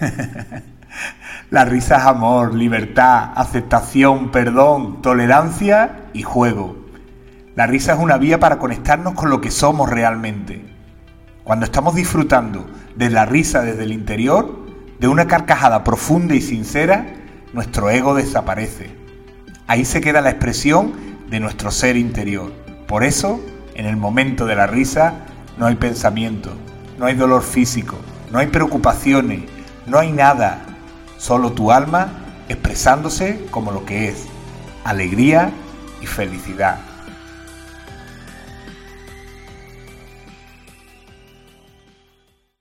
La risa es amor, libertad, aceptación, perdón, tolerancia y juego. La risa es una vía para conectarnos con lo que somos realmente. Cuando estamos disfrutando de la risa desde el interior, de una carcajada profunda y sincera, nuestro ego desaparece. Ahí se queda la expresión de nuestro ser interior. Por eso, en el momento de la risa, no hay pensamiento, no hay dolor físico, no hay preocupaciones, no hay nada, solo tu alma expresándose como lo que es, alegría y felicidad.